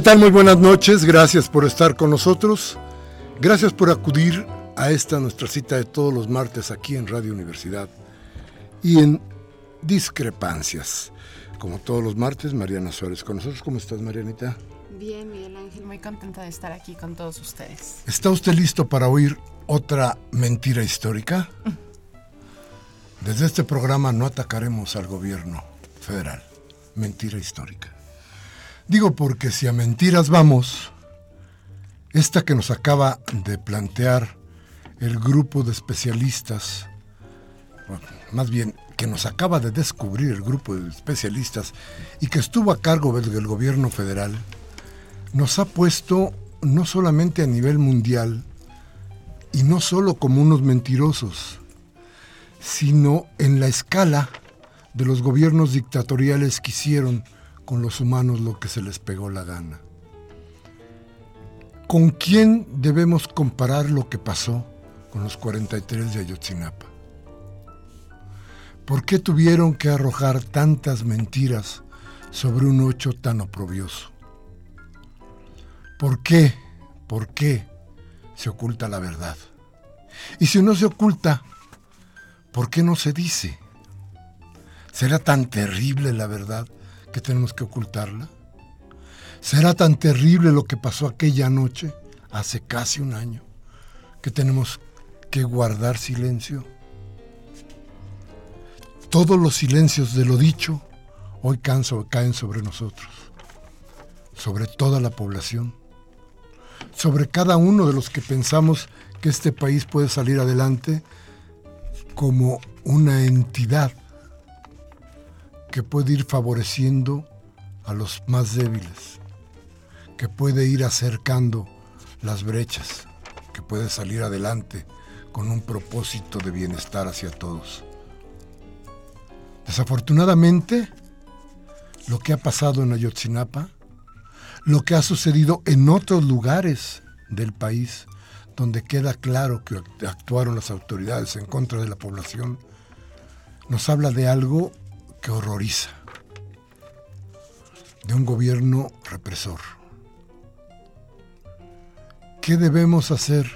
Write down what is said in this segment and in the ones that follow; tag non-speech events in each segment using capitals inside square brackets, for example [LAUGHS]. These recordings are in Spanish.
¿Qué tal? Muy buenas noches, gracias por estar con nosotros, gracias por acudir a esta nuestra cita de todos los martes aquí en Radio Universidad y en Discrepancias. Como todos los martes, Mariana Suárez con nosotros. ¿Cómo estás, Marianita? Bien, Miguel Ángel, muy contenta de estar aquí con todos ustedes. ¿Está usted listo para oír otra mentira histórica? Desde este programa no atacaremos al gobierno federal. Mentira histórica. Digo porque si a mentiras vamos, esta que nos acaba de plantear el grupo de especialistas, más bien que nos acaba de descubrir el grupo de especialistas y que estuvo a cargo del gobierno federal, nos ha puesto no solamente a nivel mundial y no solo como unos mentirosos, sino en la escala de los gobiernos dictatoriales que hicieron con los humanos lo que se les pegó la gana. ¿Con quién debemos comparar lo que pasó con los 43 de Ayotzinapa? ¿Por qué tuvieron que arrojar tantas mentiras sobre un hecho tan oprobioso? ¿Por qué? ¿Por qué se oculta la verdad? Y si no se oculta, ¿por qué no se dice? ¿Será tan terrible la verdad que tenemos que ocultarla? ¿Será tan terrible lo que pasó aquella noche, hace casi un año, que tenemos que guardar silencio? Todos los silencios de lo dicho hoy caen sobre nosotros, sobre toda la población, sobre cada uno de los que pensamos que este país puede salir adelante como una entidad que puede ir favoreciendo a los más débiles, que puede ir acercando las brechas, que puede salir adelante con un propósito de bienestar hacia todos. Desafortunadamente, lo que ha pasado en Ayotzinapa, lo que ha sucedido en otros lugares del país, donde queda claro que actuaron las autoridades en contra de la población, nos habla de algo que horroriza, de un gobierno represor. ¿Qué debemos hacer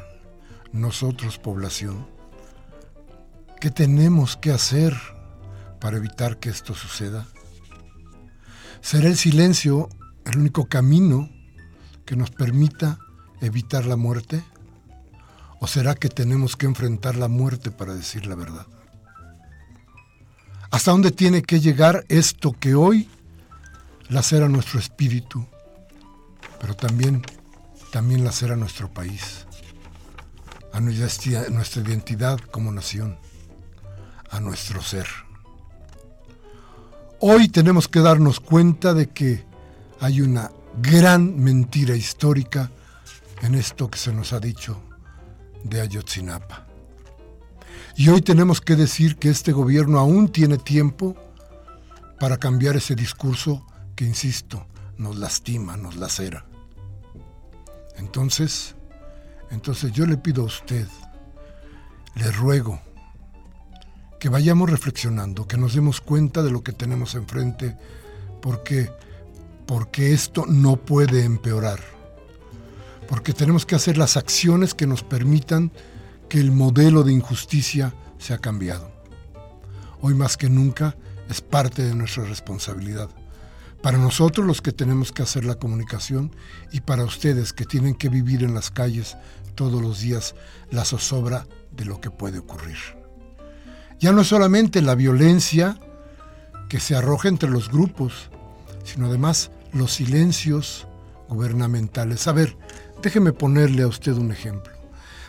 nosotros, población? ¿Qué tenemos que hacer para evitar que esto suceda? ¿Será el silencio el único camino que nos permita evitar la muerte? ¿O será que tenemos que enfrentar la muerte para decir la verdad? Hasta dónde tiene que llegar esto que hoy lacera nuestro espíritu, pero también, también lacera nuestro país, a nuestra identidad como nación, a nuestro ser. Hoy tenemos que darnos cuenta de que hay una gran mentira histórica en esto que se nos ha dicho de Ayotzinapa. Y hoy tenemos que decir que este gobierno aún tiene tiempo para cambiar ese discurso que, insisto, nos lastima, nos lacera. Entonces, entonces yo le pido a usted, le ruego, que vayamos reflexionando, que nos demos cuenta de lo que tenemos enfrente, porque, porque esto no puede empeorar, porque tenemos que hacer las acciones que nos permitan que el modelo de injusticia sea cambiado. Hoy más que nunca es parte de nuestra responsabilidad. Para nosotros los que tenemos que hacer la comunicación y para ustedes que tienen que vivir en las calles todos los días la zozobra de lo que puede ocurrir. Ya no es solamente la violencia que se arroja entre los grupos, sino además los silencios gubernamentales. A ver, déjeme ponerle a usted un ejemplo.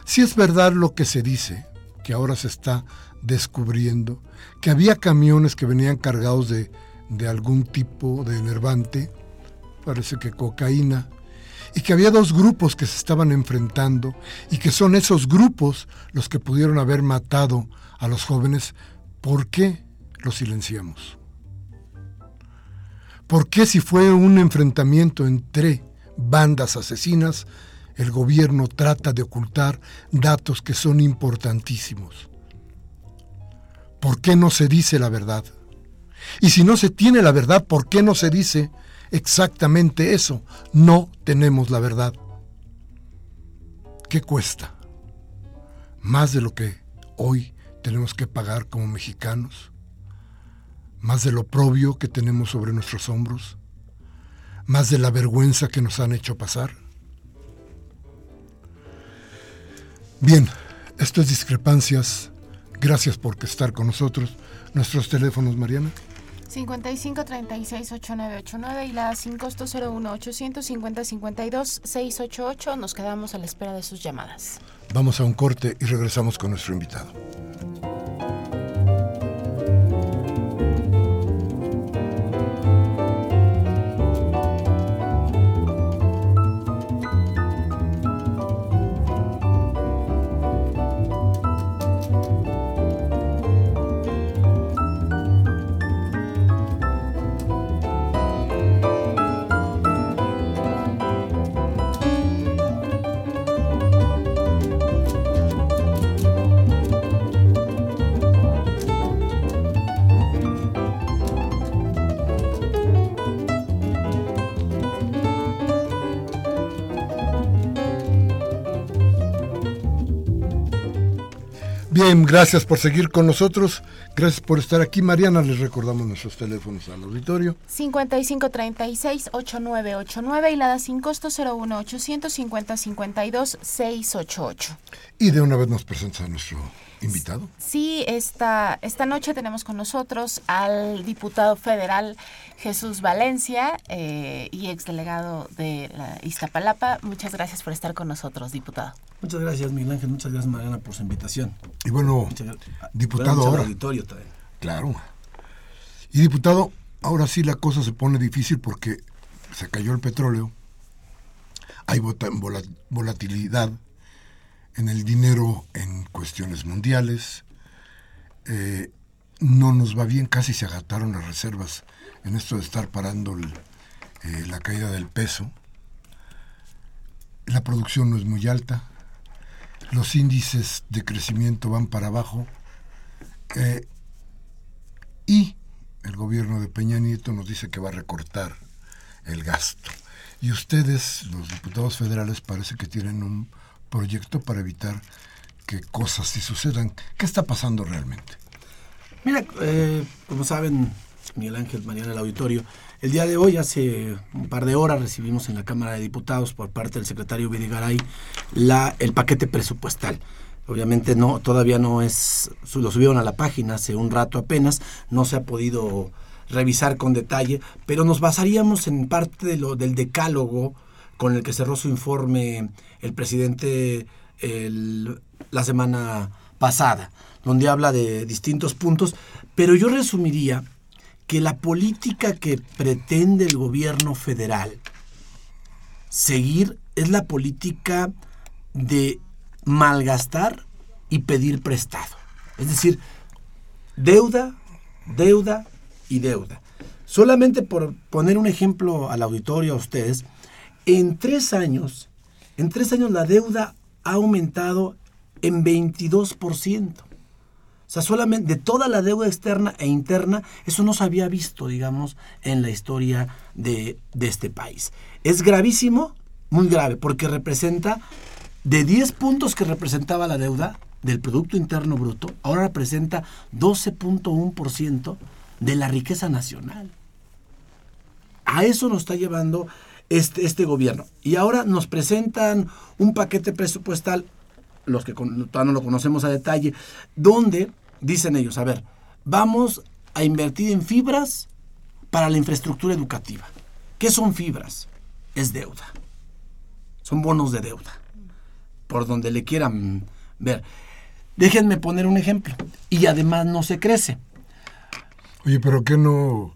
Si es verdad lo que se dice, que ahora se está descubriendo, que había camiones que venían cargados de, de algún tipo de enervante, parece que cocaína, y que había dos grupos que se estaban enfrentando y que son esos grupos los que pudieron haber matado a los jóvenes, ¿por qué los silenciamos? ¿Por qué si fue un enfrentamiento entre bandas asesinas, el gobierno trata de ocultar datos que son importantísimos? ¿Por qué no se dice la verdad? Y si no se tiene la verdad, ¿por qué no se dice exactamente eso. No tenemos la verdad. ¿Qué cuesta? Más de lo que hoy tenemos que pagar como mexicanos, más de lo propio que tenemos sobre nuestros hombros, más de la vergüenza que nos han hecho pasar. Bien, esto es discrepancias. Gracias por estar con nosotros. Nuestros teléfonos, Mariana. 55 36 8989 y la sin costo 01 850 52 688. Nos quedamos a la espera de sus llamadas. Vamos a un corte y regresamos con nuestro invitado. Gracias por seguir con nosotros. Gracias por estar aquí. Mariana, les recordamos nuestros teléfonos al auditorio. 5536-8989 y la da sin costo 01 850 52 688. Y de una vez nos presentas a nuestro invitado. Sí, esta, esta noche tenemos con nosotros al diputado federal Jesús Valencia eh, y exdelegado de la Iztapalapa. Muchas gracias por estar con nosotros, diputado. Muchas gracias, Miguel Ángel. Muchas gracias, Mariana, por su invitación. Y bueno, diputado ahora. auditorio también. Claro. Y diputado, ahora sí la cosa se pone difícil porque se cayó el petróleo, hay volatilidad en el dinero en cuestiones mundiales, eh, no nos va bien, casi se agataron las reservas en esto de estar parando eh, la caída del peso, la producción no es muy alta, los índices de crecimiento van para abajo eh, y el gobierno de Peña Nieto nos dice que va a recortar el gasto. Y ustedes, los diputados federales, parece que tienen un proyecto para evitar que cosas sí sucedan. ¿Qué está pasando realmente? Mira, eh, como saben, Miguel Ángel, mañana el auditorio, el día de hoy, hace un par de horas, recibimos en la Cámara de Diputados por parte del secretario Vidigaray la, el paquete presupuestal. Obviamente no, todavía no es, lo subieron a la página hace un rato apenas, no se ha podido revisar con detalle, pero nos basaríamos en parte de lo, del decálogo con el que cerró su informe el presidente la semana pasada, donde habla de distintos puntos, pero yo resumiría que la política que pretende el gobierno federal seguir es la política de malgastar y pedir prestado. Es decir, deuda, deuda y deuda. Solamente por poner un ejemplo al auditorio a ustedes, en tres años, en tres años la deuda ha aumentado en 22%. O sea, solamente de toda la deuda externa e interna, eso no se había visto, digamos, en la historia de, este país. Es gravísimo, muy grave, porque representa, de 10 puntos que representaba la deuda del Producto Interno Bruto, ahora representa 12.1% de la riqueza nacional. A eso nos está llevando este, este gobierno. Y ahora nos presentan un paquete presupuestal, los que todavía no lo conocemos a detalle, donde dicen ellos, a ver, vamos a invertir en fibras para la infraestructura educativa. ¿Qué son fibras? Es deuda. Son bonos de deuda. Por donde le quieran ver. Déjenme poner un ejemplo. Y además no se crece. Oye, pero ¿qué no,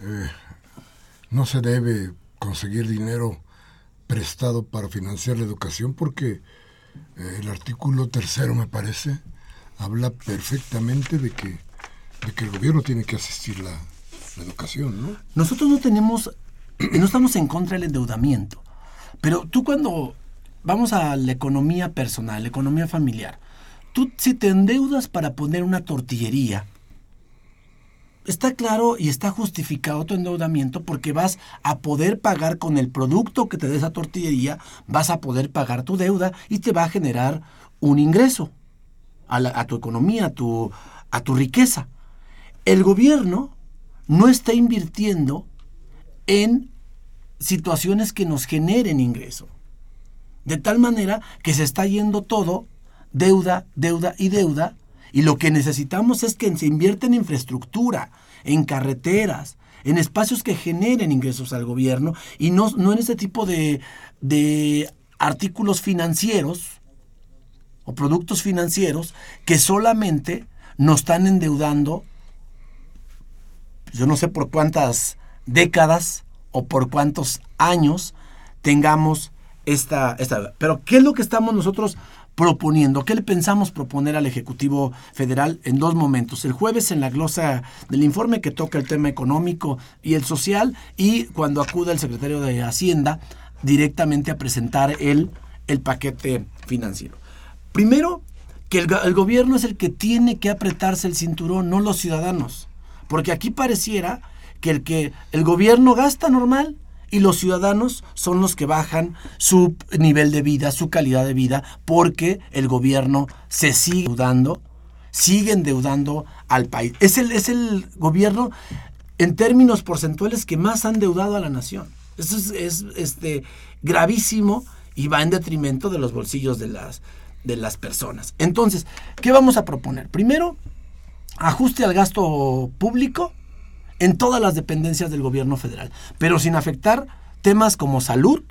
eh, no se debe conseguir dinero prestado para financiar la educación? Porque eh, el artículo tercero, me parece, habla perfectamente de que, de que el gobierno tiene que asistir la, la educación, ¿no? Nosotros no tenemos, [CLEARS THROAT] no estamos en contra del endeudamiento. Pero tú cuando vamos a la economía personal, la economía familiar, tú si te endeudas para poner una tortillería, está claro y está justificado tu endeudamiento porque vas a poder pagar con el producto que te dé esa tortillería, vas a poder pagar tu deuda y te va a generar un ingreso a, tu economía, a tu, a tu riqueza. El gobierno no está invirtiendo en situaciones que nos generen ingreso. De tal manera que se está yendo todo deuda, deuda y deuda. Y lo que necesitamos es que se invierta en infraestructura, en carreteras, en espacios que generen ingresos al gobierno y no, no en ese tipo de, de artículos financieros o productos financieros que solamente nos están endeudando, yo no sé por cuántas décadas o por cuántos años tengamos esta, esta... Pero ¿qué es lo que estamos nosotros proponiendo? ¿Qué le pensamos proponer al Ejecutivo Federal en dos momentos? El jueves en la glosa del informe que toca el tema económico y el social y cuando acuda el secretario de Hacienda directamente a presentar el, el paquete financiero. Primero, que el, el gobierno es el que tiene que apretarse el cinturón, no los ciudadanos. Porque aquí pareciera que el que el gobierno gasta normal y los ciudadanos son los que bajan su nivel de vida, su calidad de vida, porque el gobierno se sigue endeudando, sigue endeudando al país. Es el, es el gobierno en términos porcentuales que más han endeudado a la nación. Eso es, es este, gravísimo y va en detrimento de los bolsillos de las, de las personas. Entonces, ¿qué vamos a proponer? Primero, ajuste al gasto público en todas las dependencias del gobierno federal, pero sin afectar temas como salud,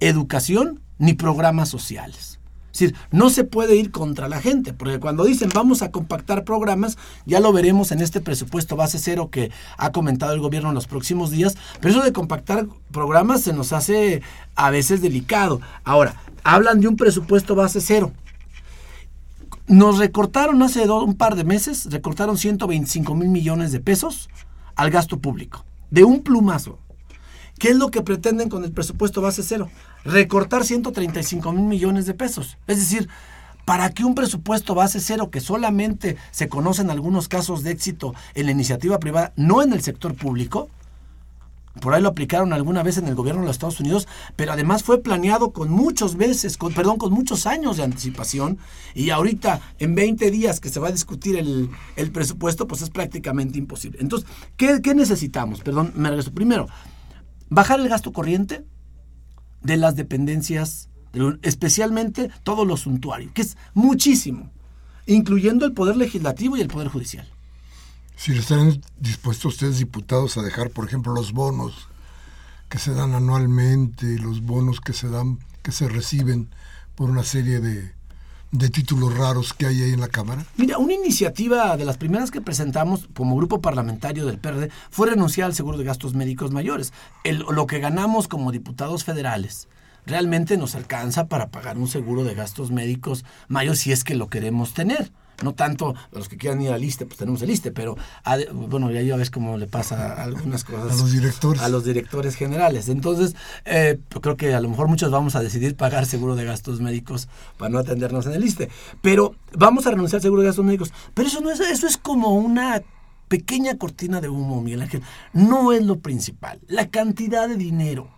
educación ni programas sociales. Es decir, no se puede ir contra la gente, porque cuando dicen vamos a compactar programas, ya lo veremos en este presupuesto base cero que ha comentado el gobierno en los próximos días, pero eso de compactar programas se nos hace a veces delicado. Ahora, hablan de un presupuesto base cero. Nos recortaron hace un par de meses, recortaron 125 mil millones de pesos al gasto público, de un plumazo. ¿Qué es lo que pretenden con el presupuesto base cero? Recortar 135 mil millones de pesos. Es decir, para que un presupuesto base cero, que solamente se conocen algunos casos de éxito en la iniciativa privada, no en el sector público, por ahí lo aplicaron alguna vez en el gobierno de los Estados Unidos, pero además fue planeado con muchos veces, con, perdón, con muchos años de anticipación. Y ahorita, en 20 días que se va a discutir el, presupuesto, pues es prácticamente imposible. Entonces, ¿qué, necesitamos? Perdón, me regreso. Primero, bajar el gasto corriente de las dependencias, especialmente todo lo suntuario, que es muchísimo, incluyendo el Poder Legislativo y el Poder Judicial. Si están dispuestos ustedes, diputados, a dejar, por ejemplo, los bonos que se dan anualmente, los bonos que se dan, que se reciben por una serie de, de títulos raros que hay ahí en la Cámara? Mira, una iniciativa de las primeras que presentamos como grupo parlamentario del PERDE fue renunciar al seguro de gastos médicos mayores. lo que ganamos como diputados federales realmente nos alcanza para pagar un seguro de gastos médicos mayores si es que lo queremos tener. No tanto los que quieran ir al ISTE, pues tenemos el ISTE, pero ade- bueno, ya ya ves cómo le pasa a algunas cosas. A los directores. A los directores generales. Entonces, eh, yo creo que a lo mejor muchos vamos a decidir pagar seguro de gastos médicos para no atendernos en el ISTE. Pero vamos a renunciar al seguro de gastos médicos. Pero eso no es, eso es como una pequeña cortina de humo, Miguel Ángel. No es lo principal. La cantidad de dinero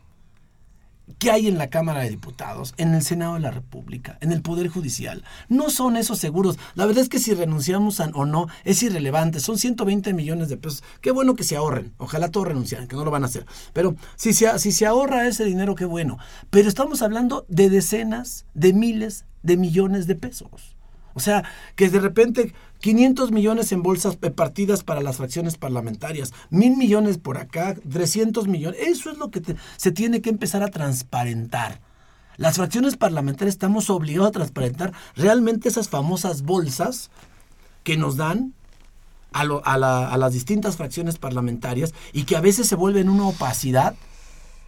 que hay en la Cámara de Diputados, en el Senado de la República, en el Poder Judicial. No son esos seguros. La verdad es que si renunciamos o no es irrelevante. Son 120 millones de pesos. Qué bueno que se ahorren. Ojalá todos renunciaran, que no lo van a hacer. Pero si se, si se ahorra ese dinero, qué bueno. Pero estamos hablando de decenas, de miles de millones de pesos. O sea, que de repente 500 millones en bolsas partidas para las fracciones parlamentarias, mil millones por acá, 300 millones. Eso es lo que se tiene que empezar a transparentar. Las fracciones parlamentarias estamos obligados a transparentar realmente esas famosas bolsas que nos dan a, a las distintas fracciones parlamentarias y que a veces se vuelven una opacidad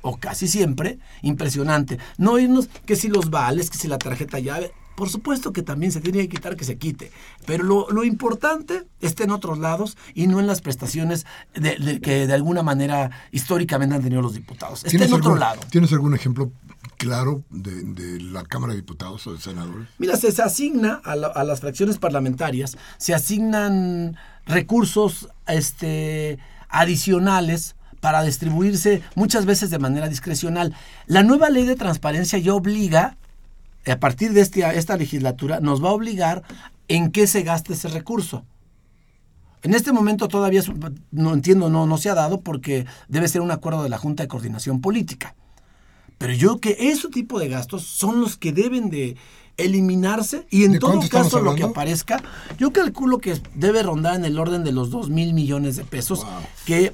o casi siempre, impresionante. No irnos que si los vales, que si la tarjeta llave. Por supuesto que también se tiene que quitar que se quite. Pero lo, lo importante está en otros lados y no en las prestaciones de- de- que de alguna manera históricamente han tenido los diputados. Está en otro algún, lado. ¿Tienes algún ejemplo claro de, de la Cámara de Diputados o de senadores? Mira, se, se asigna a, la- a las fracciones parlamentarias, se asignan recursos este, adicionales para distribuirse muchas veces de manera discrecional. La nueva ley de transparencia ya obliga, a partir de este- esta legislatura, nos va a obligar en qué se gasta ese recurso. En este momento todavía no entiendo, no, no se ha dado porque debe ser un acuerdo de la Junta de Coordinación Política. Pero yo que ese tipo de gastos son los que deben de eliminarse y en ¿De todo caso lo que aparezca, yo calculo que debe rondar en el orden de los 2 mil millones de pesos, Wow. que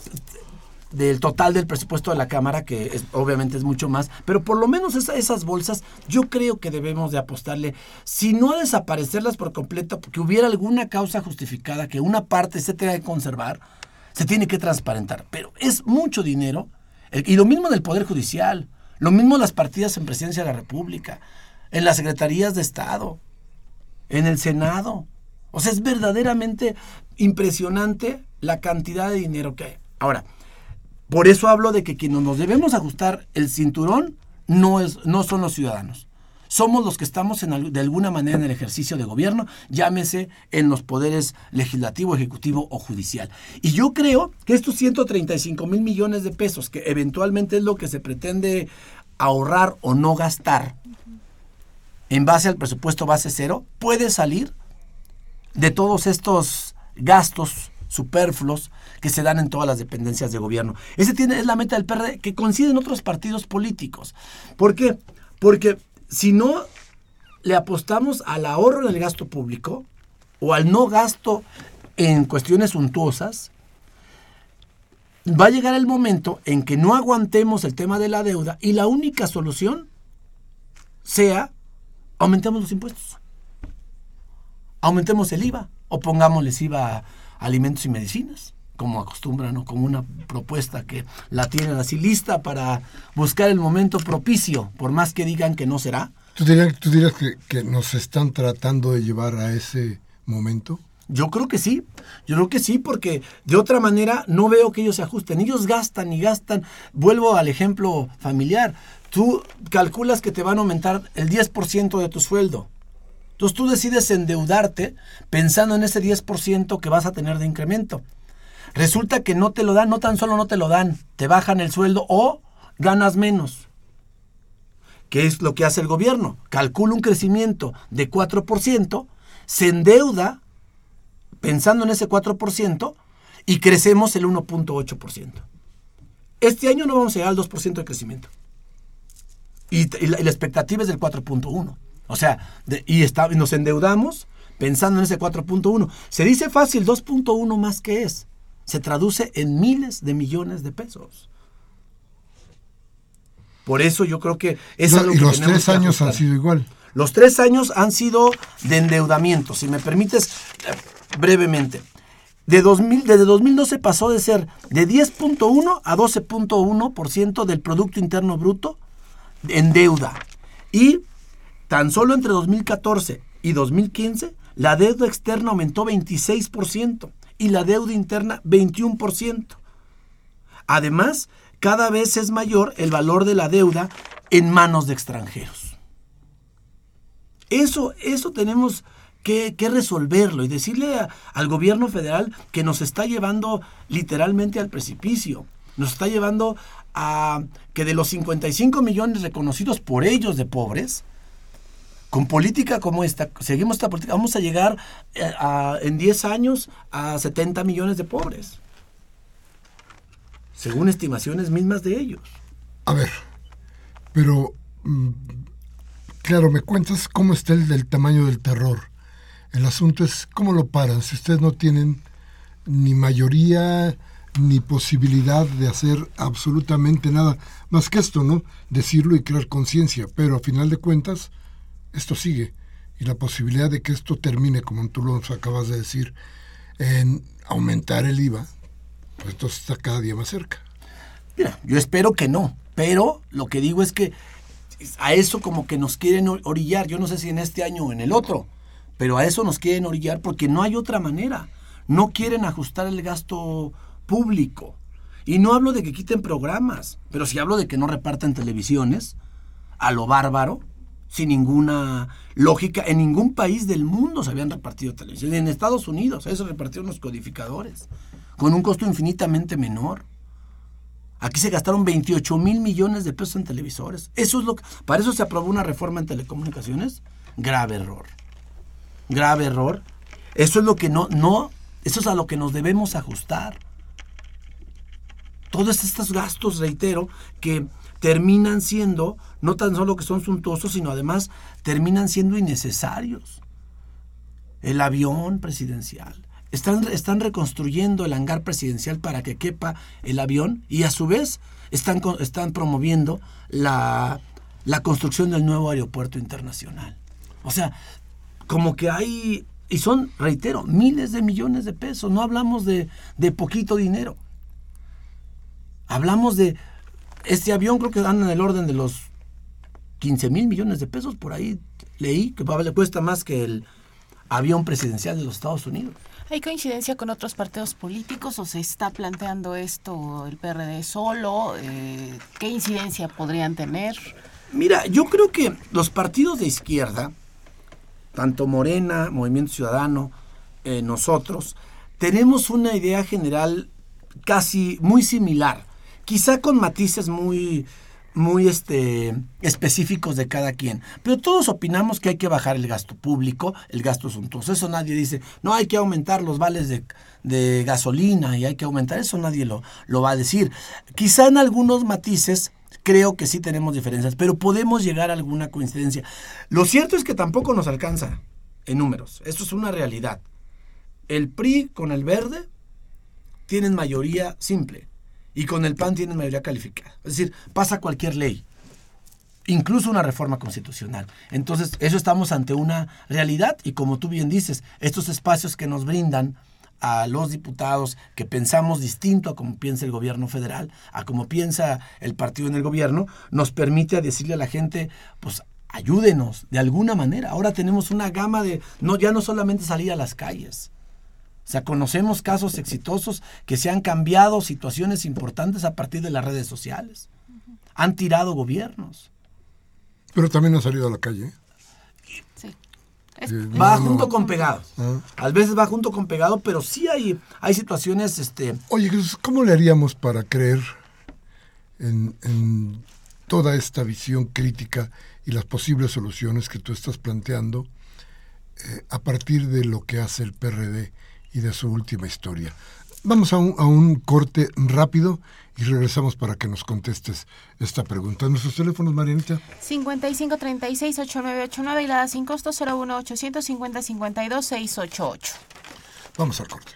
del total del presupuesto de la Cámara, que es- obviamente es mucho más, pero por lo menos esa- esas bolsas yo creo que debemos de apostarle, si no a desaparecerlas por completo, porque hubiera alguna causa justificada que una parte se tenga que conservar, se tiene que transparentar, pero es mucho dinero, y lo mismo en el Poder Judicial, lo mismo las partidas en Presidencia de la República, en las Secretarías de Estado, en el Senado. O sea, es verdaderamente impresionante la cantidad de dinero que hay. Ahora, por eso hablo de que quienes nos debemos ajustar el cinturón no, es, no son los ciudadanos. Somos los que estamos en, de alguna manera en el ejercicio de gobierno, llámese en los poderes legislativo, ejecutivo o judicial. Y yo creo que estos 135 mil millones de pesos, que eventualmente es lo que se pretende ahorrar o no gastar en base al presupuesto base cero, puede salir de todos estos gastos superfluos que se dan en todas las dependencias de gobierno. Ese tiene, es la meta del PRD que coinciden otros partidos políticos. ¿Por qué? Porque si no le apostamos al ahorro en el gasto público o al no gasto en cuestiones suntuosas, va a llegar el momento en que no aguantemos el tema de la deuda y la única solución sea aumentemos los impuestos aumentemos el IVA o pongámosles IVA a alimentos y medicinas, como acostumbran, o como una propuesta que la tienen así lista para buscar el momento propicio, por más que digan que no será. ¿Tú dirías, tú dirías que, que nos están tratando de llevar a ese momento? Yo creo que sí, yo creo que sí, porque de otra manera no veo que ellos se ajusten. Ellos gastan y gastan. Vuelvo al ejemplo familiar. Tú calculas que te van a aumentar el 10% de tu sueldo. Entonces tú decides endeudarte pensando en ese 10% que vas a tener de incremento. Resulta que no te lo dan, no tan solo no te lo dan, te bajan el sueldo o ganas menos. ¿Qué es lo que hace el gobierno? Calcula un crecimiento de 4%, se endeuda pensando en ese 4% y crecemos el 1.8%. Este año no vamos a llegar al 2% de crecimiento. Y, la, expectativa es del 4.1%. O sea, y, está, nos endeudamos pensando en ese 4.1. Se dice fácil, 2.1 más que es. Se traduce en miles de millones de pesos. Por eso yo creo que es algo y que los tenemos tres que años han sido igual. Los tres años han sido de endeudamiento. Si me permites, brevemente. De 2000, desde 2012 pasó de ser de 10.1 a 12.1% del Producto Interno Bruto en deuda. Y tan solo entre 2014 y 2015 la deuda externa aumentó 26% y la deuda interna 21%. Además, cada vez es mayor el valor de la deuda en manos de extranjeros. Eso, eso tenemos que, resolverlo y decirle al gobierno federal que nos está llevando literalmente al precipicio. Nos está llevando a que de los 55 millones reconocidos por ellos de pobres, con política como esta, seguimos esta política, vamos a llegar eh, en 10 años a 70 millones de pobres, según estimaciones mismas de ellos. A ver, pero, mm, claro, me cuentas cómo está el del tamaño del terror. El asunto es cómo lo paran si ustedes no tienen ni mayoría ni posibilidad de hacer absolutamente nada más que esto, ¿no? Decirlo y crear conciencia, pero a final de cuentas esto sigue y la posibilidad de que esto termine, como tú lo acabas de decir, en aumentar el IVA, pues esto está cada día más cerca. Mira, yo espero que no, pero lo que digo es que a eso como que nos quieren orillar, yo no sé si en este año o en el otro, pero a eso nos quieren orillar porque no hay otra manera. No quieren ajustar el gasto público. Y no hablo de que quiten programas, pero si hablo de que no repartan televisiones a lo bárbaro, sin ninguna lógica. En ningún país del mundo se habían repartido televisiones. En Estados Unidos, eso repartieron los codificadores, con un costo infinitamente menor. Aquí se gastaron 28 mil millones de pesos en televisores. Eso es lo que, para eso se aprobó una reforma en telecomunicaciones. Grave error. Grave error. Eso es lo que no, no, eso es a lo que nos debemos ajustar. Todos estos gastos, reitero, que terminan siendo, no tan solo que son suntuosos, sino además terminan siendo innecesarios. El avión presidencial. Están, están reconstruyendo el hangar presidencial para que quepa el avión y a su vez están, están promoviendo la, la construcción del nuevo aeropuerto internacional. O sea, como que hay, y son, reitero, miles de millones de pesos, no hablamos de, de poquito dinero. Hablamos de este avión creo que anda en el orden de los 15 mil millones de pesos, por ahí leí que le cuesta más que el avión presidencial de los Estados Unidos. ¿Hay coincidencia con otros partidos políticos o se está planteando esto el PRD solo? Eh, ¿Qué incidencia podrían tener? Mira, yo creo que los partidos de izquierda, tanto Morena, Movimiento Ciudadano, eh, nosotros, tenemos una idea general casi muy similar quizá con matices muy, muy este, específicos de cada quien. Pero todos opinamos que hay que bajar el gasto público, el gasto suntuoso. Eso nadie dice, no hay que aumentar los vales de, de gasolina y hay que aumentar. Eso nadie lo, lo va a decir. Quizá en algunos matices creo que sí tenemos diferencias, pero podemos llegar a alguna coincidencia. Lo cierto es que tampoco nos alcanza en números. Esto es una realidad. El PRI con el verde tienen mayoría simple y con el PAN tienen mayoría calificada. Es decir, pasa cualquier ley, incluso una reforma constitucional. Entonces, eso estamos ante una realidad y como tú bien dices, estos espacios que nos brindan a los diputados que pensamos distinto a como piensa el gobierno federal, a como piensa el partido en el gobierno, nos permite decirle a la gente, pues ayúdenos de alguna manera. Ahora tenemos una gama de, no, ya no solamente salir a las calles, sea, conocemos casos exitosos que se han cambiado situaciones importantes a partir de las redes sociales. Han tirado gobiernos. Pero también han salido a la calle. Sí. va junto con pegado. Ah. A veces va junto con pegado, pero sí hay, hay situaciones... Este... Oye, ¿cómo le haríamos para creer en, en toda esta visión crítica y las posibles soluciones que tú estás planteando eh, a partir de lo que hace el PRD y de su última historia. Vamos a un, a un corte rápido y regresamos para que nos contestes esta pregunta. ¿Nuestros teléfonos, Marianita? 5536-8989 y la sin costo 01850-52-688. Vamos al corte.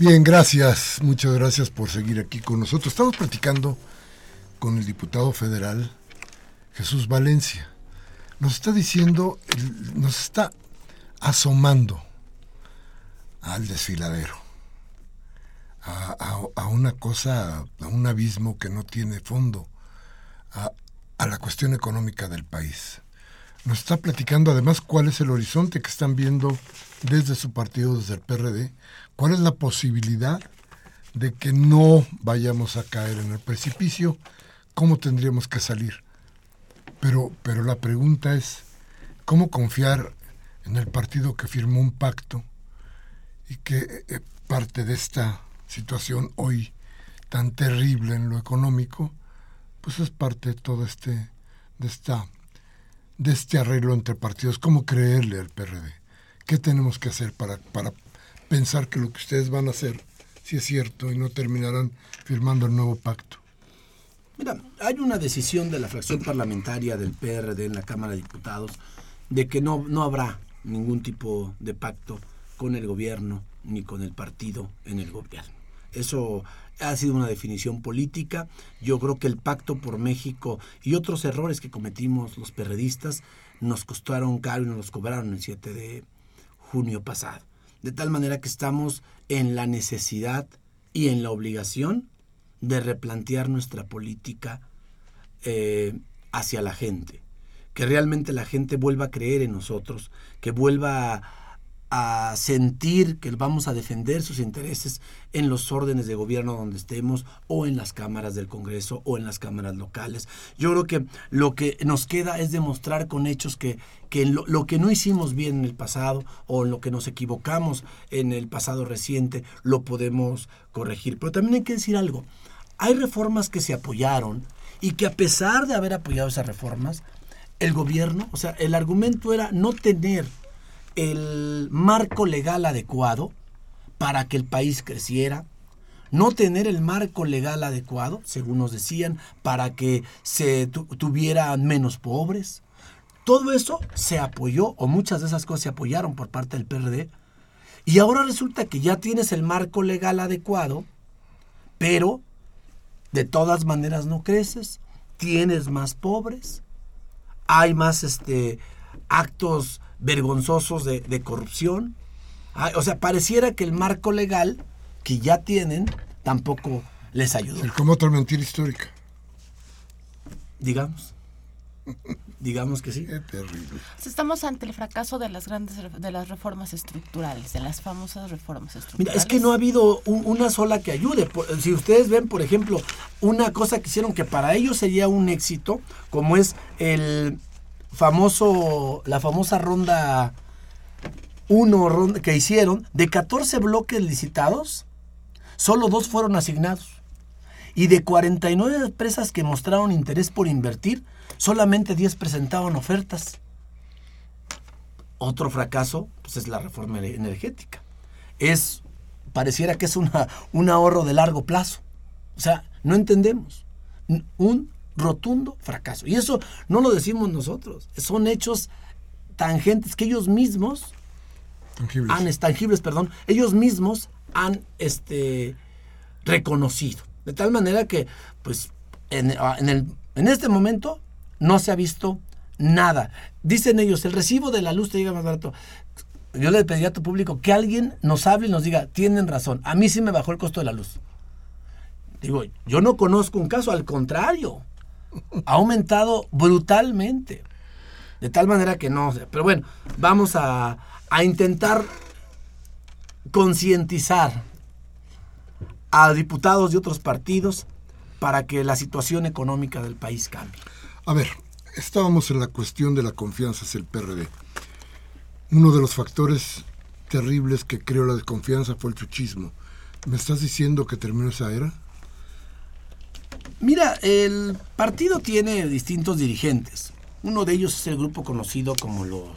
Bien, gracias. Muchas gracias por seguir aquí con nosotros. Estamos platicando con el diputado federal Jesús Valencia. Nos está diciendo, nos está asomando al desfiladero, a, una cosa, a un abismo que no tiene fondo, a, la cuestión económica del país. Nos está platicando además cuál es el horizonte que están viendo desde su partido, desde el PRD, cuál es la posibilidad de que no vayamos a caer en el precipicio, cómo tendríamos que salir. Pero, pero la pregunta es, ¿cómo confiar en el partido que firmó un pacto y que eh, parte de esta situación hoy tan terrible en lo económico, pues es parte de todo este, de esta, de este arreglo entre partidos. ¿Cómo creerle al PRD? ¿Qué tenemos que hacer para, para pensar que lo que ustedes van a hacer si es cierto y no terminarán firmando el nuevo pacto? Mira, hay una decisión de la fracción parlamentaria del PRD en la Cámara de Diputados de que no, no habrá ningún tipo de pacto con el gobierno ni con el partido en el gobierno. Eso ha sido una definición política. Yo creo que el pacto por México y otros errores que cometimos los perredistas nos costaron caro y nos los cobraron el 7 de junio pasado. De tal manera que estamos en la necesidad y en la obligación de replantear nuestra política eh, hacia la gente. Que realmente la gente vuelva a creer en nosotros, que vuelva a a sentir que vamos a defender sus intereses en los órdenes de gobierno donde estemos o en las cámaras del Congreso o en las cámaras locales. Yo creo que lo que nos queda es demostrar con hechos que, que lo, lo, que no hicimos bien en el pasado o en lo que nos equivocamos en el pasado reciente lo podemos corregir. Pero también hay que decir algo. Hay reformas que se apoyaron y que a pesar de haber apoyado esas reformas, el gobierno, o sea, el argumento era no tener el marco legal adecuado para que el país creciera, no tener el marco legal adecuado, según nos decían, para que se tuvieran menos pobres. Todo eso se apoyó, o muchas de esas cosas se apoyaron por parte del PRD, y ahora resulta que ya tienes el marco legal adecuado, pero de todas maneras no creces, tienes más pobres, hay más este, actos vergonzosos de, corrupción. o sea, pareciera que el marco legal que ya tienen tampoco les ayudó. como otra mentira histórica. Digamos. Digamos que sí. Qué terrible. Estamos ante el fracaso de las grandes de las reformas estructurales, de las famosas reformas estructurales. Mira, es que no ha habido una sola que ayude. Si ustedes ven, por ejemplo, una cosa que hicieron que para ellos sería un éxito, como es el famoso, la famosa ronda 1 que hicieron, de 14 bloques licitados, solo dos fueron asignados. Y de 49 empresas que mostraron interés por invertir, solamente 10 presentaban ofertas. Otro fracaso pues es la reforma energética. Es pareciera que es una, un ahorro de largo plazo. O sea, no entendemos. Un rotundo fracaso. Y eso no lo decimos nosotros, son hechos tangentes que ellos mismos tangibles. han tangibles, perdón, ellos mismos han este reconocido. De tal manera que, pues, en, en, el, en este momento no se ha visto nada. Dicen ellos, el recibo de la luz te llega más barato. Yo le pediría a tu público que alguien nos hable y nos diga, tienen razón, a mí sí me bajó el costo de la luz. Digo, yo no conozco un caso, al contrario ha aumentado brutalmente. De tal manera que no. Pero bueno, vamos a, a intentar concientizar a diputados de otros partidos para que la situación económica del país cambie. A ver, estábamos en la cuestión de la confianza hacia el PRD. Uno de los factores terribles que creó la desconfianza fue el chuchismo. ¿Me estás diciendo que terminó esa era? Mira, el partido tiene distintos dirigentes. Uno de ellos es el grupo conocido como los,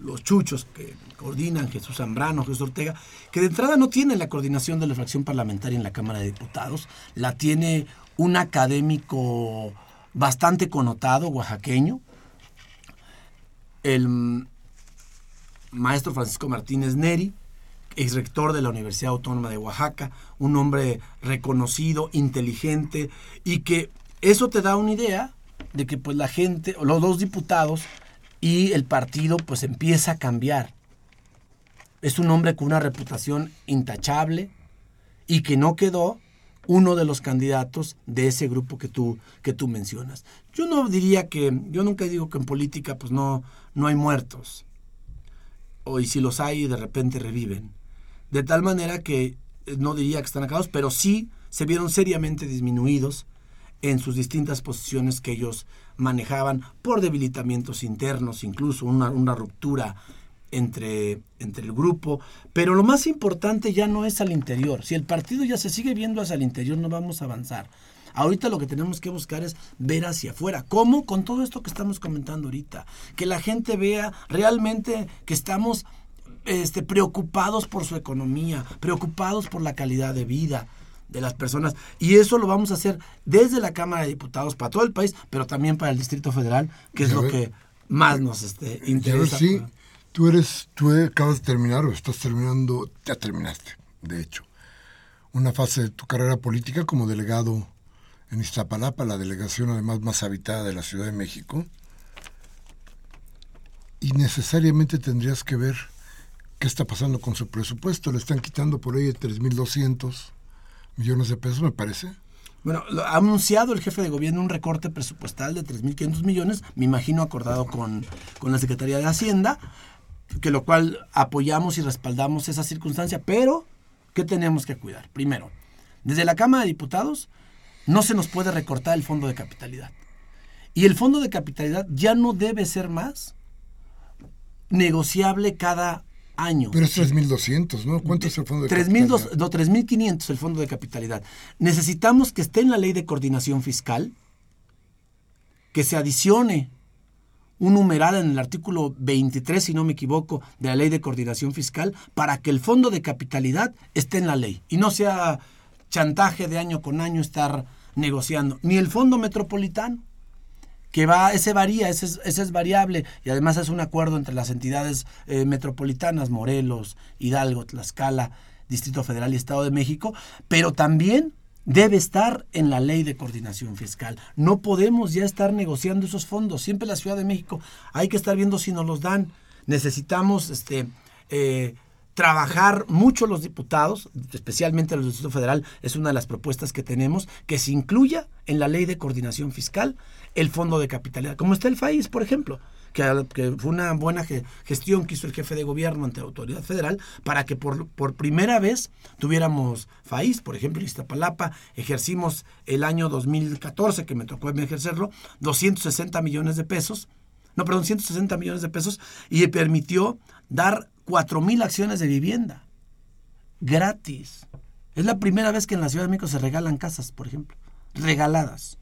los chuchos que coordinan Jesús Zambrano, Jesús Ortega, que de entrada no tiene la coordinación de la fracción parlamentaria en la Cámara de Diputados, la tiene un académico bastante connotado, oaxaqueño, el maestro Francisco Martínez Neri, ex rector de la Universidad Autónoma de Oaxaca, un hombre reconocido, inteligente, y que eso te da una idea de que pues la gente, los dos diputados y el partido pues empieza a cambiar. Es un hombre con una reputación intachable y que no quedó uno de los candidatos de ese grupo que tú, que tú mencionas. Yo no diría que, yo nunca digo que en política pues no, no hay muertos. O y si los hay de repente reviven. De tal manera que eh, no diría que están acabados, pero sí se vieron seriamente disminuidos en sus distintas posiciones que ellos manejaban por debilitamientos internos, incluso una, una ruptura entre, entre el grupo, pero lo más importante ya no es al interior. Si el partido ya se sigue viendo hacia el interior, no vamos a avanzar. Ahorita lo que tenemos que buscar es ver hacia afuera. ¿Cómo? Con todo esto que estamos comentando ahorita. Que la gente vea realmente que estamos este, preocupados por su economía, preocupados por la calidad de vida de las personas. Y eso lo vamos a hacer desde la Cámara de Diputados para todo el país, pero también para el Distrito Federal, que es lo que más nos este, interesa. sí, tú eres, tú acabas de terminar o estás terminando, ya terminaste, de hecho, una fase de tu carrera política como delegado en Iztapalapa, la delegación además más habitada de la Ciudad de México. Y necesariamente tendrías que ver qué está pasando con su presupuesto. Le están quitando por ahí 3.200 millones de pesos, me parece. Bueno, ha anunciado el jefe de gobierno un recorte presupuestal de 3.500 millones, me imagino acordado con, con la Secretaría de Hacienda, que lo cual apoyamos y respaldamos esa circunstancia, pero ¿qué tenemos que cuidar? Primero, desde la Cámara de Diputados no se nos puede recortar el fondo de capitalidad. Y el fondo de capitalidad ya no debe ser más negociable cada año. Pero es 3.200, ¿no? ¿Cuánto es el fondo de 3, capitalidad? No, 3.500 el fondo de capitalidad. Necesitamos que esté en la ley de coordinación fiscal, que se adicione un numeral en el artículo 23, si no me equivoco, de la ley de coordinación fiscal, para que el fondo de capitalidad esté en la ley y no sea chantaje de año con año estar negociando. Ni el fondo metropolitano que va, ese varía, ese es, ese es variable y además es un acuerdo entre las entidades eh, metropolitanas, Morelos, Hidalgo, Tlaxcala, Distrito Federal y Estado de México, pero también debe estar en la ley de coordinación fiscal. No podemos ya estar negociando esos fondos. Siempre la Ciudad de México hay que estar viendo si nos los dan. Necesitamos este, eh, trabajar mucho los diputados, especialmente los del Distrito Federal, es una de las propuestas que tenemos, que se incluya en la ley de coordinación fiscal el fondo de capitalidad, como está el FAIS, por ejemplo, que, fue una buena gestión que hizo el jefe de gobierno ante la autoridad federal para que por, por primera vez tuviéramos FAIS, por ejemplo, en Iztapalapa, ejercimos el año 2014, que me tocó ejercerlo, 260 millones de pesos, no, perdón, 160 millones de pesos, y permitió dar mil acciones de vivienda. Gratis. Es la primera vez que en la Ciudad de México se regalan casas, por ejemplo. Regaladas.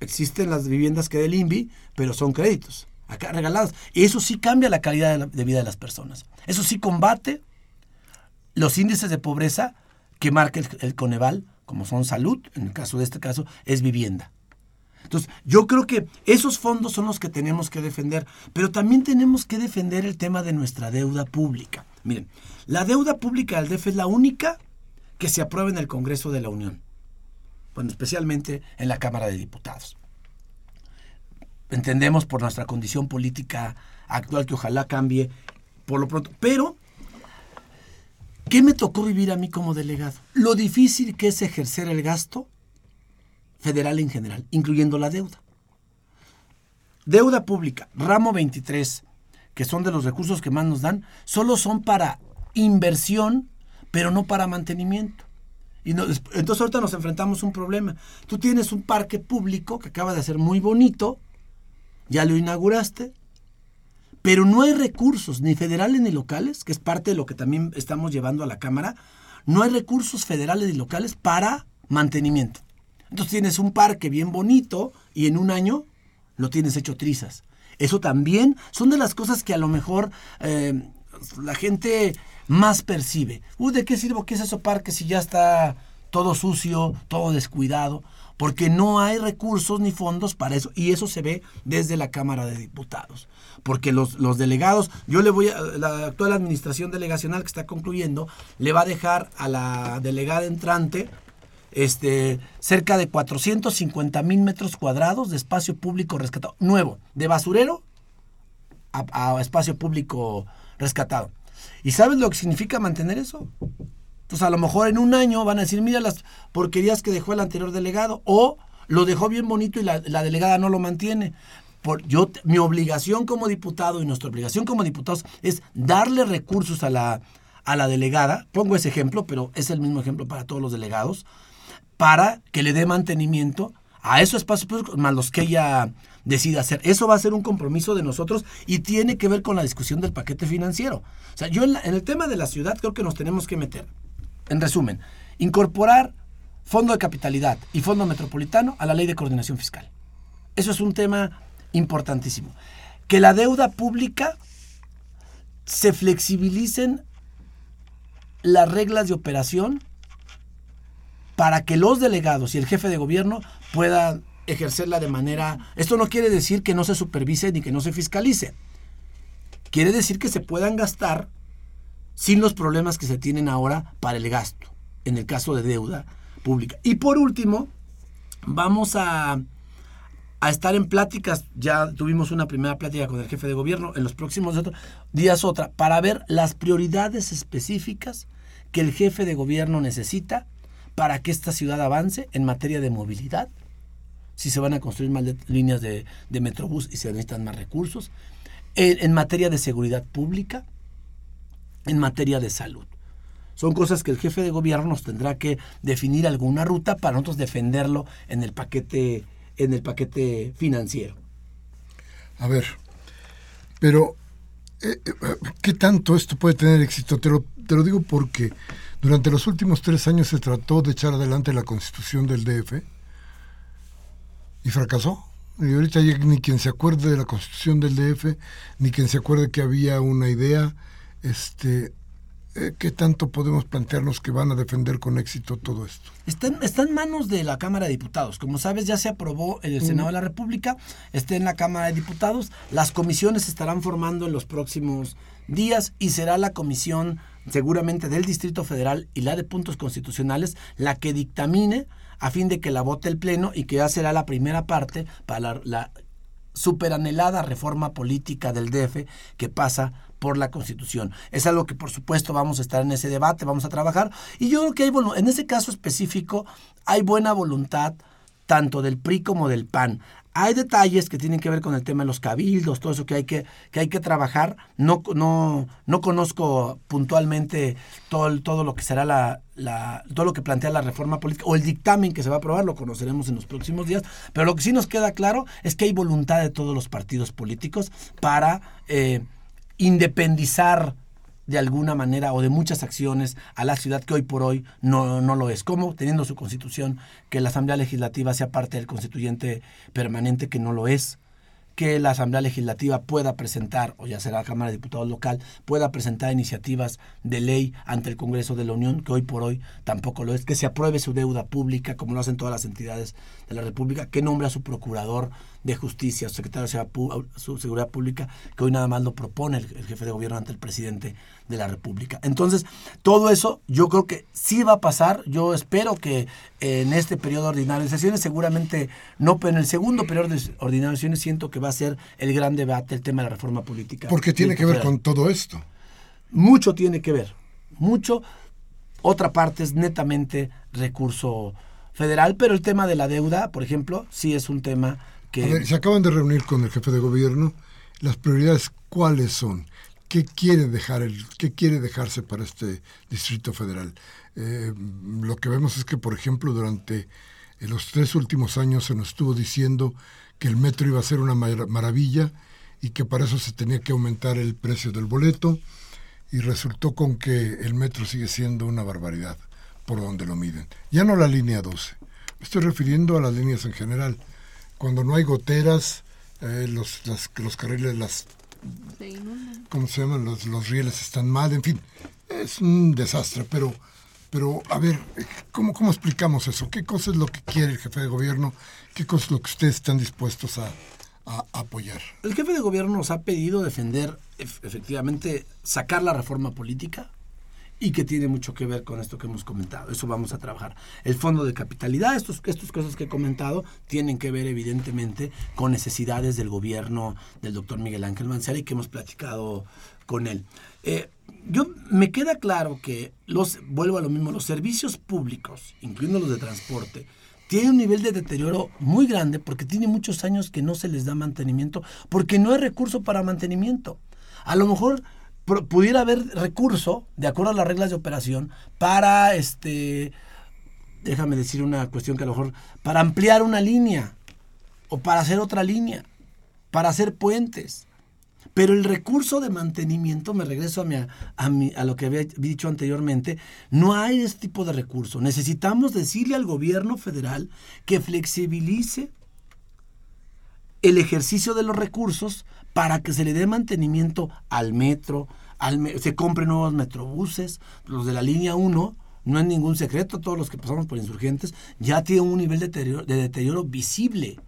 Existen las viviendas que del INVI, pero son créditos. Acá regaladas. Y eso sí cambia la calidad de, vida de las personas. Eso sí combate los índices de pobreza que marca el Coneval, como son salud, en el caso de este caso, es vivienda. Entonces, yo creo que esos fondos son los que tenemos que defender, pero también tenemos que defender el tema de nuestra deuda pública. Miren, la deuda pública del DF es la única que se aprueba en el Congreso de la Unión, bueno, especialmente en la Cámara de Diputados. Entendemos por nuestra condición política actual que ojalá cambie por lo pronto, pero ¿qué me tocó vivir a mí como delegado? Lo difícil que es ejercer el gasto federal en general, incluyendo la deuda. Deuda pública, ramo 23, que son de los recursos que más nos dan, solo son para inversión, pero no para mantenimiento. Y entonces ahorita nos enfrentamos a un problema. Tú tienes un parque público que acaba de ser muy bonito, ya lo inauguraste, pero no hay recursos ni federales ni locales, que es parte de lo que también estamos llevando a la Cámara, no hay recursos federales ni locales para mantenimiento. Entonces tienes un parque bien bonito y en un año lo tienes hecho trizas. Eso también son de las cosas que a lo mejor eh, la gente más percibe. ¿de qué sirve que es ese parque si ya está todo sucio, todo descuidado? porque no hay recursos ni fondos para eso, y eso se ve desde la Cámara de Diputados. Porque los, los delegados, yo le voy a, la actual administración delegacional que está concluyendo, le va a dejar a la delegada entrante este, cerca de 450 mil metros cuadrados de espacio público rescatado, nuevo, de basurero a, espacio público rescatado. ¿Y sabes lo que significa mantener eso? pues a lo mejor en un año van a decir, mira las porquerías que dejó el anterior delegado, o lo dejó bien bonito y la, delegada no lo mantiene. Por, yo, mi obligación como diputado y nuestra obligación como diputados es darle recursos a la, a la delegada, pongo ese ejemplo, pero es el mismo ejemplo para todos los delegados, para que le dé mantenimiento a esos espacios públicos más los que ella decida hacer. Eso va a ser un compromiso de nosotros y tiene que ver con la discusión del paquete financiero. O sea, yo en el tema de la ciudad creo que nos tenemos que meter en resumen, incorporar fondo de capitalidad y fondo metropolitano a la ley de coordinación fiscal. Eso es un tema importantísimo. Que la deuda pública se flexibilicen las reglas de operación para que los delegados y el jefe de gobierno puedan ejercerla de manera... Esto no quiere decir que no se supervise ni que no se fiscalice. Quiere decir que se puedan gastar sin los problemas que se tienen ahora para el gasto, en el caso de deuda pública. Y por último, vamos a, a estar en pláticas, ya tuvimos una primera plática con el jefe de gobierno, en los próximos días otra, para ver las prioridades específicas que el jefe de gobierno necesita para que esta ciudad avance en materia de movilidad, si se van a construir más líneas de, Metrobús y se necesitan más recursos, en materia de seguridad pública, en materia de salud. Son cosas que el jefe de gobierno nos tendrá que definir alguna ruta para nosotros defenderlo en el paquete, en el paquete financiero. A ver, pero ¿qué tanto esto puede tener éxito? Te lo, te lo digo porque durante los últimos tres años se trató de echar adelante la constitución del DF y fracasó. Y ahorita ni quien se acuerde de la constitución del DF, ni quien se acuerde que había una idea este, eh, ¿qué tanto podemos plantearnos que van a defender con éxito todo esto? Está, está, en manos de la Cámara de Diputados. Como sabes, ya se aprobó en el Senado de la República, está en la Cámara de Diputados. Las comisiones se estarán formando en los próximos días y será la comisión seguramente del Distrito Federal y la de puntos constitucionales la que dictamine a fin de que la vote el Pleno y que ya será la primera parte para la, la superanhelada reforma política del DF que pasa por la Constitución. Es algo que por supuesto vamos a estar en ese debate, vamos a trabajar. Y yo creo que hay, en ese caso específico hay buena voluntad tanto del PRI como del PAN. Hay detalles que tienen que ver con el tema de los cabildos, todo eso que hay que, que, hay que trabajar. No, no, no conozco puntualmente todo, todo lo que será la, la, todo lo que plantea la reforma política o el dictamen que se va a aprobar, lo conoceremos en los próximos días. Pero lo que sí nos queda claro es que hay voluntad de todos los partidos políticos para eh, independizar de alguna manera o de muchas acciones a la ciudad que hoy por hoy no, no lo es. ¿Cómo? Teniendo su constitución, que la Asamblea Legislativa sea parte del constituyente permanente que no lo es que la Asamblea Legislativa pueda presentar, o ya será la Cámara de Diputados local, pueda presentar iniciativas de ley ante el Congreso de la Unión, que hoy por hoy tampoco lo es, que se apruebe su deuda pública, como lo hacen todas las entidades de la República, que nombre a su procurador de justicia, secretario de Seguridad Pública, que hoy nada más lo propone el, el jefe de gobierno ante el presidente de la República. Entonces, todo eso yo creo que sí va a pasar. Yo espero que en este periodo ordinario de sesiones, seguramente no, pero en el segundo periodo ordinario de sesiones siento que va a ser el gran debate, el tema de la reforma política. Porque tiene que ver con todo esto. Mucho tiene que ver, mucho. Otra parte es netamente recurso federal, pero el tema de la deuda, por ejemplo, sí es un tema se acaban de reunir con el jefe de gobierno. Las prioridades, ¿cuáles son? ¿Qué quiere, dejar el, qué quiere dejarse para este Distrito Federal? Eh, lo que vemos es que, por ejemplo, durante los tres últimos años se nos estuvo diciendo que el metro iba a ser una maravilla y que para eso se tenía que aumentar el precio del boleto y resultó con que el metro sigue siendo una barbaridad por donde lo miden. Ya no la línea 12, me estoy refiriendo a las líneas en general. Cuando no hay goteras, eh, los, los carriles, las ¿cómo se llaman? Los, los rieles están mal, en fin, es un desastre, pero Pero, a ver, ¿cómo, ¿cómo explicamos eso? ¿Qué cosa es lo que quiere el jefe de gobierno? ¿Qué cosa es lo que ustedes están dispuestos a, a apoyar? El jefe de gobierno nos ha pedido defender, efectivamente, sacar la reforma política, y que tiene mucho que ver con esto que hemos comentado. Eso vamos a trabajar. El fondo de capitalidad, estos, estas cosas que he comentado, tienen que ver evidentemente con necesidades del gobierno del doctor Miguel Ángel Mancera y que hemos platicado con él. Eh, yo me queda claro que los, vuelvo a lo mismo, los servicios públicos, incluyendo los de transporte, tienen un nivel de deterioro muy grande porque tiene muchos años que no se les da mantenimiento, porque no hay recurso para mantenimiento. A lo mejor pudiera haber recurso, de acuerdo a las reglas de operación, para, este, déjame decir una cuestión que a lo mejor, para ampliar una línea o para hacer otra línea, para hacer puentes. Pero el recurso de mantenimiento, me regreso a, mi, a, mi, a lo que había dicho anteriormente, no hay este tipo de recurso. Necesitamos decirle al gobierno federal que flexibilice el ejercicio de los recursos para que se le dé mantenimiento al metro, se compren nuevos metrobuses, los de la línea 1, no es ningún secreto, todos los que pasamos por insurgentes ya tienen un nivel de deterioro, visible.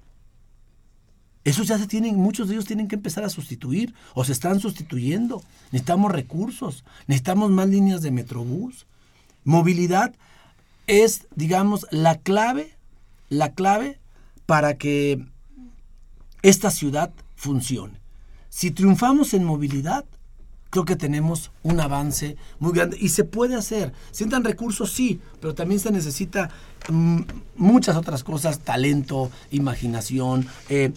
Esos ya se tienen, muchos de ellos tienen que empezar a sustituir o se están sustituyendo. Necesitamos recursos, necesitamos más líneas de metrobús. Movilidad es, digamos, la clave, la clave para que esta ciudad funcione. Si triunfamos en movilidad, creo que tenemos un avance muy grande y se puede hacer. Sientan recursos, sí, pero también se necesita mm, muchas otras cosas, talento, imaginación, eh,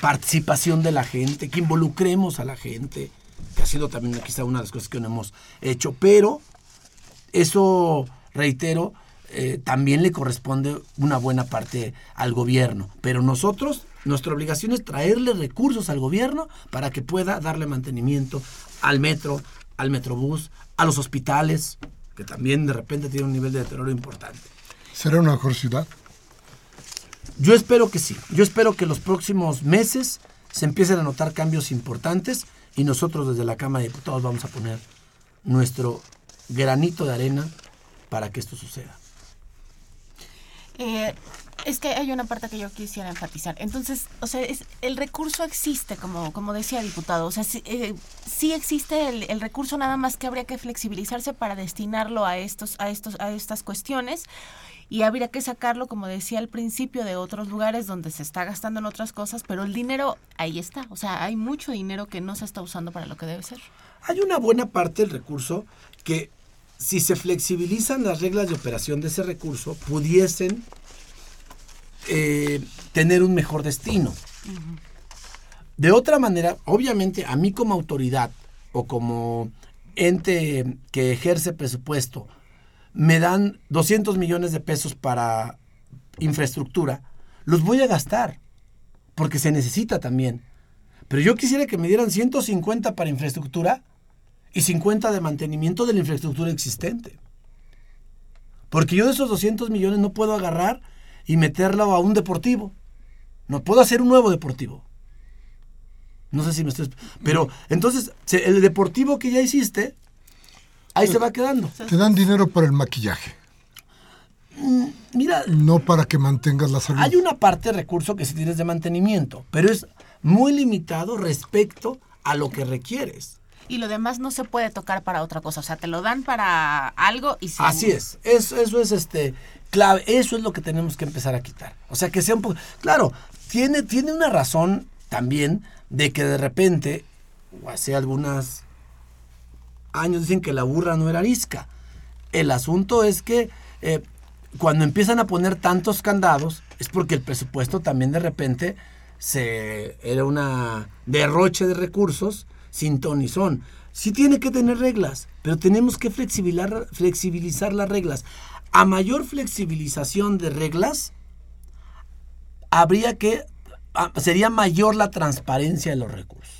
participación de la gente, que involucremos a la gente, que ha sido también quizá una de las cosas que no hemos hecho, pero eso, reitero, eh, también le corresponde una buena parte al gobierno, pero nosotros nuestra obligación es traerle recursos al gobierno para que pueda darle mantenimiento al metro, al metrobús, a los hospitales, que también de repente tienen un nivel de deterioro importante. ¿Será una mejor ciudad? Yo espero que sí. Yo espero que los próximos meses se empiecen a notar cambios importantes y nosotros desde la Cámara de Diputados vamos a poner nuestro granito de arena para que esto suceda. Eh, es que hay una parte que yo quisiera enfatizar. Entonces, o sea, es, el recurso existe, como, como decía diputado. O sea, sí, eh, existe el, recurso, nada más que habría que flexibilizarse para destinarlo a estos, a estos, a estas cuestiones. Y habría que sacarlo, como decía al principio, de otros lugares donde se está gastando en otras cosas, pero el dinero ahí está. O sea, hay mucho dinero que no se está usando para lo que debe ser. Hay una buena parte del recurso que, si se flexibilizan las reglas de operación de ese recurso, pudiesen eh, tener un mejor destino. De otra manera, obviamente a mí como autoridad o como ente que ejerce presupuesto, me dan 200 millones de pesos para infraestructura, los voy a gastar, porque se necesita también. Pero yo quisiera que me dieran 150 para infraestructura y 50 de mantenimiento de la infraestructura existente. Porque yo de esos 200 millones no puedo agarrar y meterlo a un deportivo. No puedo hacer un nuevo deportivo. No sé si me estoy... Pero entonces, el deportivo que ya hiciste, ahí se va quedando. Te dan dinero para el maquillaje. Mm, mira... No para que mantengas la salud. Hay una parte de recurso que sí tienes de mantenimiento, pero es muy limitado respecto a lo que requieres y lo demás no se puede tocar para otra cosa. O sea, te lo dan para algo y se... Así es. Eso, eso es este clave. Eso es lo que tenemos que empezar a quitar. O sea, que sea un poco... Claro, tiene, tiene una razón también de que de repente, o hace algunos años dicen que la burra no era arisca. El asunto es que eh, cuando empiezan a poner tantos candados es porque el presupuesto también de repente se era una derroche de recursos sin ton son. Sí tiene que tener reglas, pero tenemos que flexibilizar, flexibilizar las reglas. A mayor flexibilización de reglas, habría que, ah, sería mayor la transparencia de los recursos.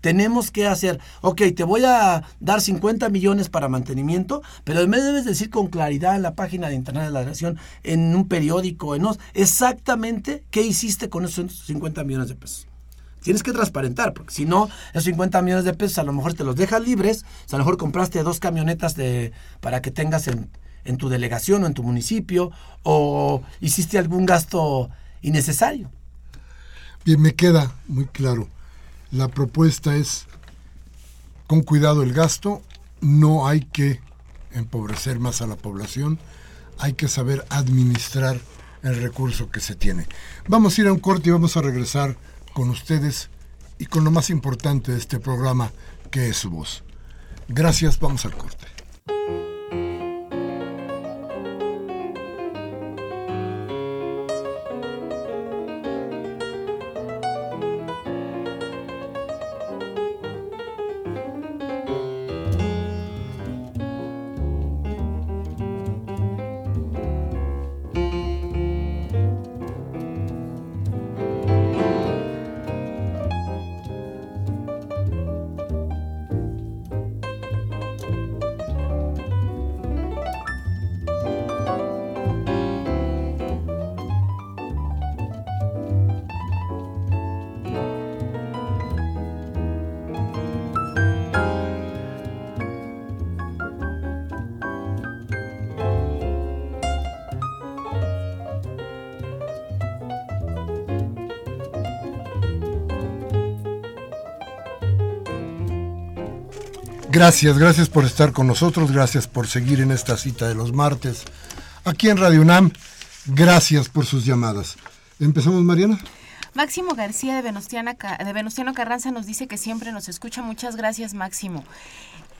tenemos que hacer, ok, te voy a dar 50 millones para mantenimiento, pero me debes decir con claridad en la página de internet de la nación, en un periódico, en exactamente qué hiciste con esos 50 millones de pesos. Tienes que transparentar, porque si no, esos 50 millones de pesos a lo mejor te los dejas libres, a lo mejor compraste dos camionetas de, para que tengas en, en tu delegación o en tu municipio o hiciste algún gasto innecesario. Bien, me queda muy claro. La propuesta es con cuidado el gasto, no hay que empobrecer más a la población, hay que saber administrar el recurso que se tiene. Vamos a ir a un corte y vamos a regresar con ustedes y con lo más importante de este programa, que es su voz. Gracias, vamos al corte. Gracias, gracias por estar con nosotros, gracias por seguir en esta cita de los martes aquí en Radio UNAM. Gracias por sus llamadas. ¿Empezamos, Mariana? Máximo García de, de Venustiano Carranza nos dice que siempre nos escucha. Muchas gracias, Máximo.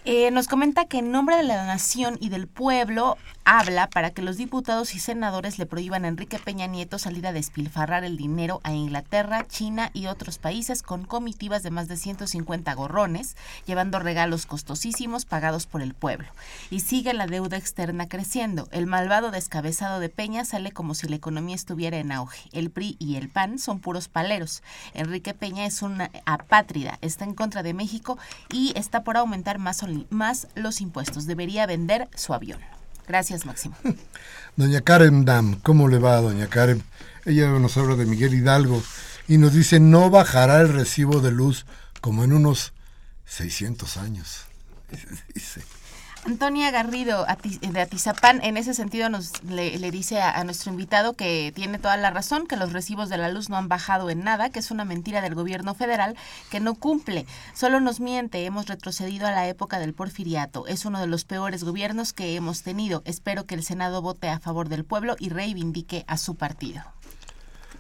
Eh, nos comenta que en nombre de la nación y del pueblo habla para que los diputados y senadores le prohíban a Enrique Peña Nieto salir a despilfarrar el dinero a Inglaterra, China y otros países con comitivas de más de 150 gorrones, llevando regalos costosísimos pagados por el pueblo. Y sigue la deuda externa creciendo. El malvado descabezado de Peña sale como si la economía estuviera en auge. El PRI y el PAN son puros paleros. Enrique Peña es una apátrida, está en contra de México y está por aumentar más más los impuestos. Debería vender su avión. Gracias, Máximo. [LAUGHS] Doña Karen Dam, ¿cómo le va, doña Karen? Ella nos habla de Miguel Hidalgo y nos dice, no bajará el recibo de luz como en unos 600 años. [LAUGHS] Dice. Antonia Garrido de Atizapán en ese sentido nos le, dice a, nuestro invitado que tiene toda la razón, que los recibos de la luz no han bajado en nada, que es una mentira del gobierno federal que no cumple, solo nos miente, hemos retrocedido a la época del porfiriato, es uno de los peores gobiernos que hemos tenido. Espero que el Senado vote a favor del pueblo y reivindique a su partido.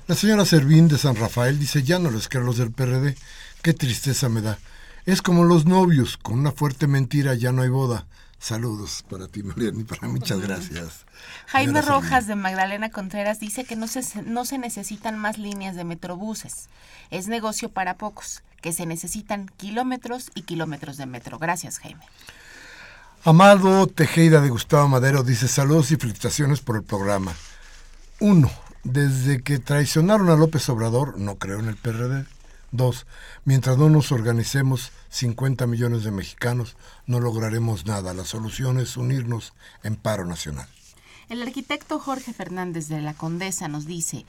La señora Servín de San Rafael dice, ya no les creo los del PRD, qué tristeza me da. Es como los novios, con una fuerte mentira ya no hay boda. Saludos para ti, Mariana, y para muchas gracias. Jaime Rojas de Magdalena Contreras dice que no se, no se necesitan más líneas de metrobuses. Es negocio para pocos, que se necesitan kilómetros y kilómetros de metro. Gracias, Jaime. Amado Tejeda de Gustavo Madero dice saludos y felicitaciones por el programa. Uno, desde que traicionaron a López Obrador, no creo en el PRD. Dos, mientras no nos organicemos 50 millones de mexicanos, no lograremos nada. La solución es unirnos en paro nacional. El arquitecto Jorge Fernández de la Condesa nos dice,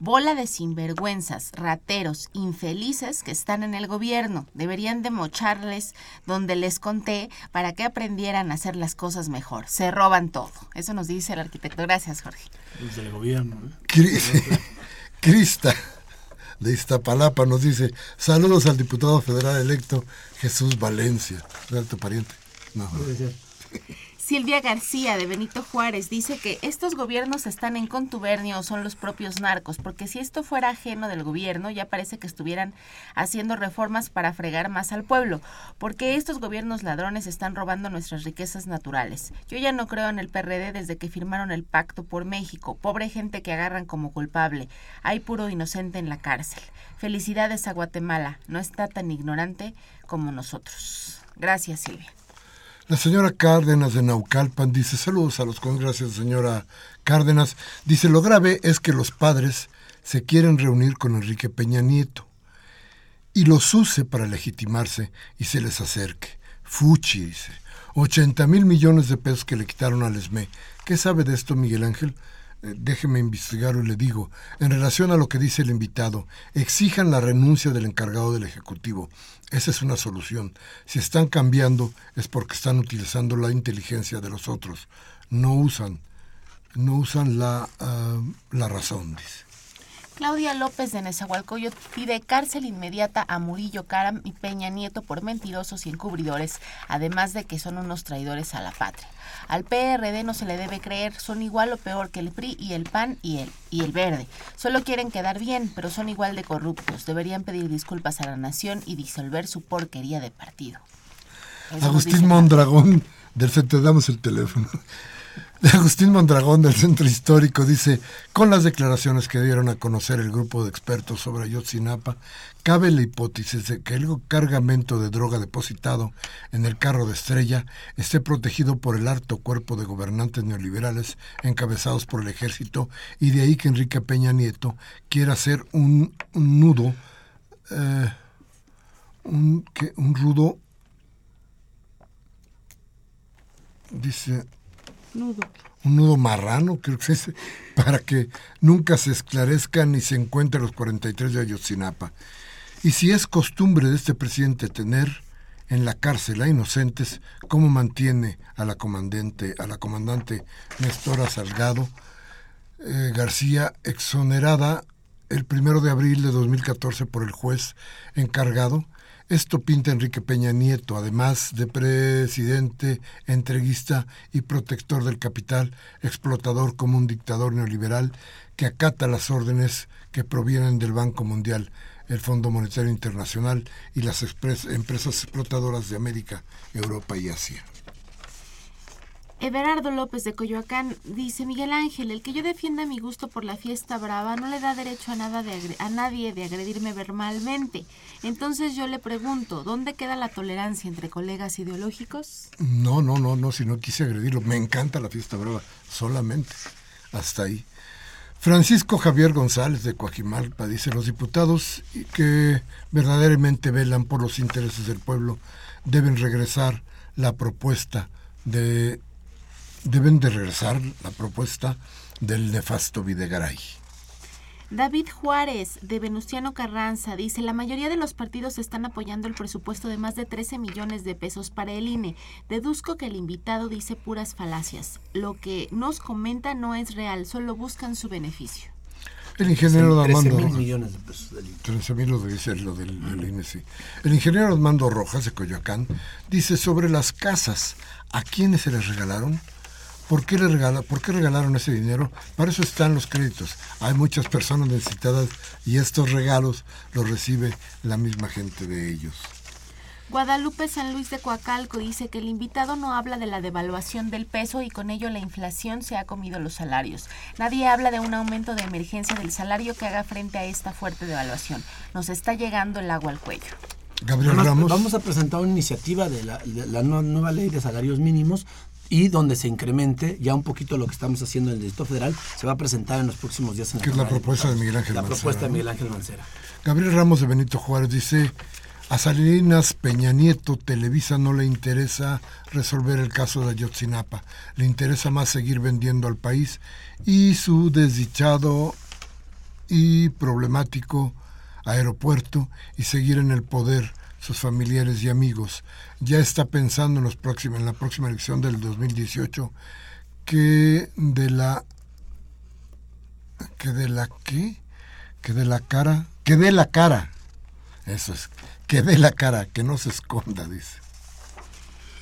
bola de sinvergüenzas, rateros, infelices que están en el gobierno. Deberían de mocharles donde les conté para que aprendieran a hacer las cosas mejor. Se roban todo. Eso nos dice el arquitecto. Gracias, Jorge. Desde el gobierno. [LAUGHS] Crista de Iztapalapa nos dice, saludos al diputado federal electo Jesús Valencia, de alto pariente. No. [LAUGHS] Silvia García de Benito Juárez dice que estos gobiernos están en contubernio son los propios narcos, porque si esto fuera ajeno del gobierno ya parece que estuvieran haciendo reformas para fregar más al pueblo, porque estos gobiernos ladrones están robando nuestras riquezas naturales. Yo ya no creo en el PRD desde que firmaron el pacto por México, pobre gente que agarran como culpable, hay puro inocente en la cárcel. Felicidades a Guatemala, no está tan ignorante como nosotros. Gracias Silvia. La señora Cárdenas de Naucalpan dice, saludos a los gracias señora Cárdenas. Dice, lo grave es que los padres se quieren reunir con Enrique Peña Nieto y los use para legitimarse y se les acerque. Fuchi, dice, 80 mil millones de pesos que le quitaron al ESME. ¿Qué sabe de esto Miguel Ángel? Eh, déjeme investigarlo y le digo, en relación a lo que dice el invitado, exijan la renuncia del encargado del Ejecutivo. Esa es una solución. Si están cambiando es porque están utilizando la inteligencia de los otros. no usan, no usan la, ah, la razón, dice. Claudia López de Nezahualcóyotl pide cárcel inmediata a Murillo Caram y Peña Nieto por mentirosos y encubridores, además de que son unos traidores a la patria. Al PRD no se le debe creer, son igual o peor que el PRI y el PAN y el, y el Verde. Solo quieren quedar bien, pero son igual de corruptos. Deberían pedir disculpas a la nación y disolver su porquería de partido. Eso Agustín Mondragón, del te damos el teléfono. De [LAUGHS] Agustín Mondragón del Centro Histórico dice, con las declaraciones que dieron a conocer el grupo de expertos sobre Ayotzinapa, cabe la hipótesis de que el cargamento de droga depositado en el carro de Estrella esté protegido por el harto cuerpo de gobernantes neoliberales encabezados por el ejército y de ahí que Enrique Peña Nieto quiera hacer un, nudo, eh, un, ¿qué? un rudo dice un nudo marrano, creo que es, [LAUGHS] para que nunca se esclarezcan ni se encuentren los 43 de Ayotzinapa. Y si es costumbre de este presidente tener en la cárcel a inocentes, ¿cómo mantiene a la comandante, a la comandante Nestora Salgado eh, García exonerada el primero de abril de 2014 por el juez encargado? Esto pinta Enrique Peña Nieto, además de presidente, entreguista y protector del capital, explotador como un dictador neoliberal que acata las órdenes que provienen del Banco Mundial, el Fondo Monetario Internacional y las empresas explotadoras de América, Europa y Asia. Everardo López de Coyoacán dice Miguel Ángel, el que yo defienda mi gusto por la fiesta brava no le da derecho a nada de a nadie de agredirme verbalmente. Entonces yo le pregunto, ¿dónde queda la tolerancia entre colegas ideológicos? No, no, no, no, si no quise agredirlo. Me encanta la fiesta brava, solamente. Hasta ahí. Francisco Javier González de Coajimalpa dice, los diputados que verdaderamente velan por los intereses del pueblo deben regresar la propuesta de... deben de regresar la propuesta del nefasto Videgaray. David Juárez de Venustiano Carranza dice, la mayoría de los partidos están apoyando el presupuesto de más de 13 millones de pesos para el INE. Deduzco que el invitado dice puras falacias. Lo que nos comenta no es real, solo buscan su beneficio. El ingeniero 13 Armando millones de pesos del INE. 13 mil lo dice lo del, del INE, sí. El ingeniero Armando Rojas de Coyoacán dice sobre las casas, ¿a quiénes se les regalaron? ¿Por qué, le regala, ¿Por qué regalaron ese dinero? Para eso están los créditos. Hay muchas personas necesitadas y estos regalos los recibe la misma gente de ellos. Guadalupe San Luis de Coacalco dice que el invitado no habla de la devaluación del peso y con ello la inflación se ha comido los salarios. Nadie habla de un aumento de emergencia del salario que haga frente a esta fuerte devaluación. Nos está llegando el agua al cuello. Gabriel Ramos. Vamos a presentar una iniciativa de la, de la nue- nueva ley de salarios mínimos y donde se incremente ya un poquito lo que estamos haciendo en el Distrito Federal, se va a presentar en los próximos días en Que es la de propuesta de. Miguel Ángel La Mancera, propuesta de. Miguel Ángel Mancera. Gabriel Ramos de Benito Juárez dice, a Salinas Peña Nieto, Televisa no le interesa resolver el caso de Ayotzinapa, le interesa más seguir vendiendo al país y su desdichado y problemático aeropuerto y seguir en el poder sus familiares y amigos. Ya está pensando en, los próximos, en la próxima elección del 2018 que de la que de la qué que de la cara que dé la cara eso es que dé la cara que no se esconda dice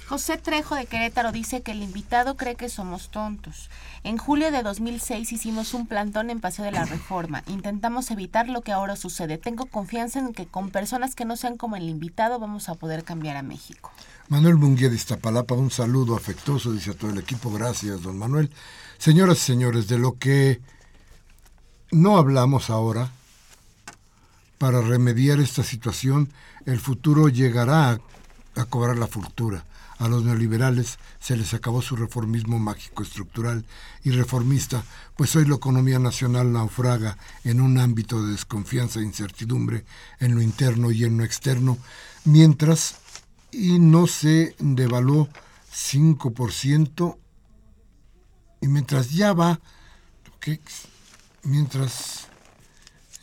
José Trejo de Querétaro dice que el invitado cree que somos tontos. En julio de 2006 hicimos un plantón en Paseo de la Reforma. Intentamos evitar lo que ahora sucede. Tengo confianza en que con personas que no sean como el invitado vamos a poder cambiar a México. Manuel Munguía de Iztapalapa un saludo afectuoso dice a todo el equipo gracias don Manuel señoras y señores de lo que no hablamos ahora para remediar esta situación el futuro llegará a, cobrar la fortuna a los neoliberales se les acabó su reformismo mágico estructural y reformista, pues hoy la economía nacional naufraga en un ámbito de desconfianza e incertidumbre en lo interno y en lo externo, mientras y no se devaluó 5% y mientras ya va, ¿qué? mientras,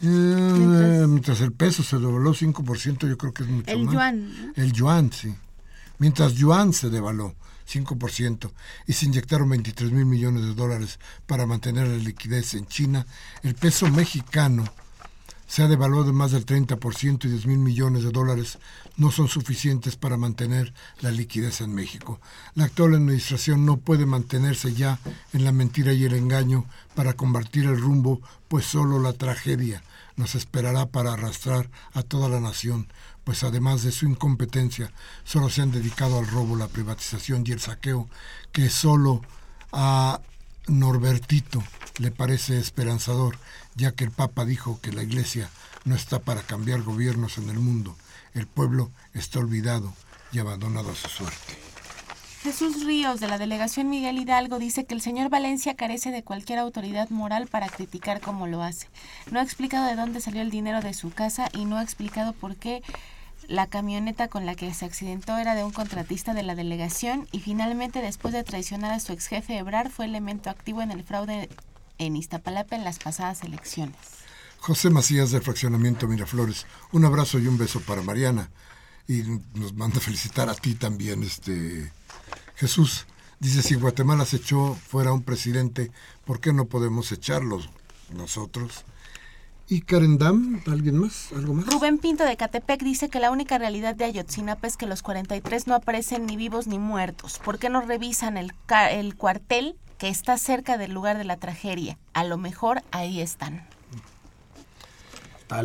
eh, mientras el peso se devaluó 5%, yo creo que es mucho El más. yuan. ¿no? El yuan, sí. Mientras yuan se devaló 5% y se inyectaron 23 mil millones de dólares para mantener la liquidez en China, el peso mexicano se ha devaluado más del 30% y 10 mil millones de dólares no son suficientes para mantener la liquidez en México. La actual administración no puede mantenerse ya en la mentira y el engaño para convertir el rumbo, pues solo la tragedia nos esperará para arrastrar a toda la nación, pues además de su incompetencia, solo se han dedicado al robo, la privatización y el saqueo, que solo a Norbertito le parece esperanzador, ya que el Papa dijo que la Iglesia no está para cambiar gobiernos en el mundo. El pueblo está olvidado y abandonado a su suerte. Jesús Ríos, de la delegación Miguel Hidalgo, dice que el señor Valencia carece de cualquier autoridad moral para criticar como lo hace. No ha explicado de dónde salió el dinero de su casa y no ha explicado por qué la camioneta con la que se accidentó era de un contratista de la delegación y finalmente después de traicionar a su ex jefe Ebrar fue elemento activo en el fraude en Iztapalapa en las pasadas elecciones. José Macías del fraccionamiento Miraflores, un abrazo y un beso para Mariana y nos manda felicitar a ti también, este Jesús. Dice, si Guatemala se echó fuera un presidente, ¿por qué no podemos echarlos nosotros? ¿Y Karen Dam? ¿Alguien más? ¿Algo más? Rubén Pinto de Catepec dice que la única realidad de Ayotzinapa es que los 43 no aparecen ni vivos ni muertos. ¿Por qué no revisan el, el cuartel que está cerca del lugar de la tragedia? A lo mejor ahí están.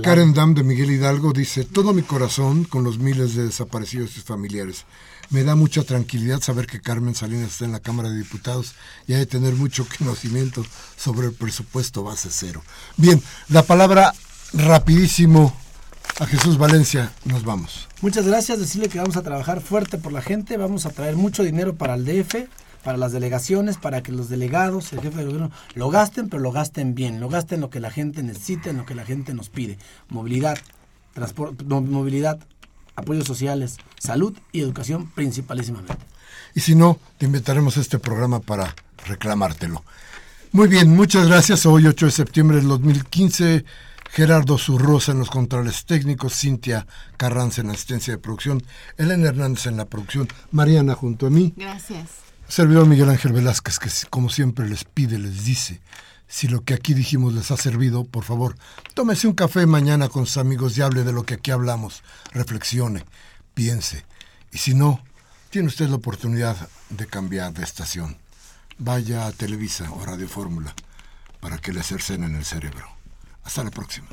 Karen Dam de Miguel Hidalgo dice, todo mi corazón con los miles de desaparecidos y familiares. Me da mucha tranquilidad saber que Carmen Salinas está en la Cámara de Diputados y hay de tener mucho [LAUGHS] conocimiento sobre el presupuesto base cero. Bien, la palabra rapidísimo a Jesús Valencia, nos vamos. Muchas gracias, decirle que vamos a trabajar fuerte por la gente, vamos a traer mucho dinero para el DF, para las delegaciones, para que los delegados, el jefe de gobierno, lo gasten, pero lo gasten bien, lo gasten lo que la gente necesita, en lo que la gente nos pide. Movilidad, transporte, movilidad, apoyos sociales, salud y educación principalísimamente. Y si no, te invitaremos a este programa para reclamártelo. Muy bien, muchas gracias. Hoy 8 de septiembre del 2015. Gerardo Zurrosa en los controles técnicos, Cintia Carranza en la asistencia de producción, Elena Hernández en la producción, Mariana junto a mí. Gracias. Servidor Miguel Ángel Velázquez, que como siempre les pide, les dice, si lo que aquí dijimos les ha servido, por favor, tómese un café mañana con sus amigos y hable de lo que aquí hablamos. Reflexione, piense. Y si no, tiene usted la oportunidad de cambiar de estación. Vaya a Televisa o Radio Fórmula para que le cercenen el cerebro. Hasta la próxima.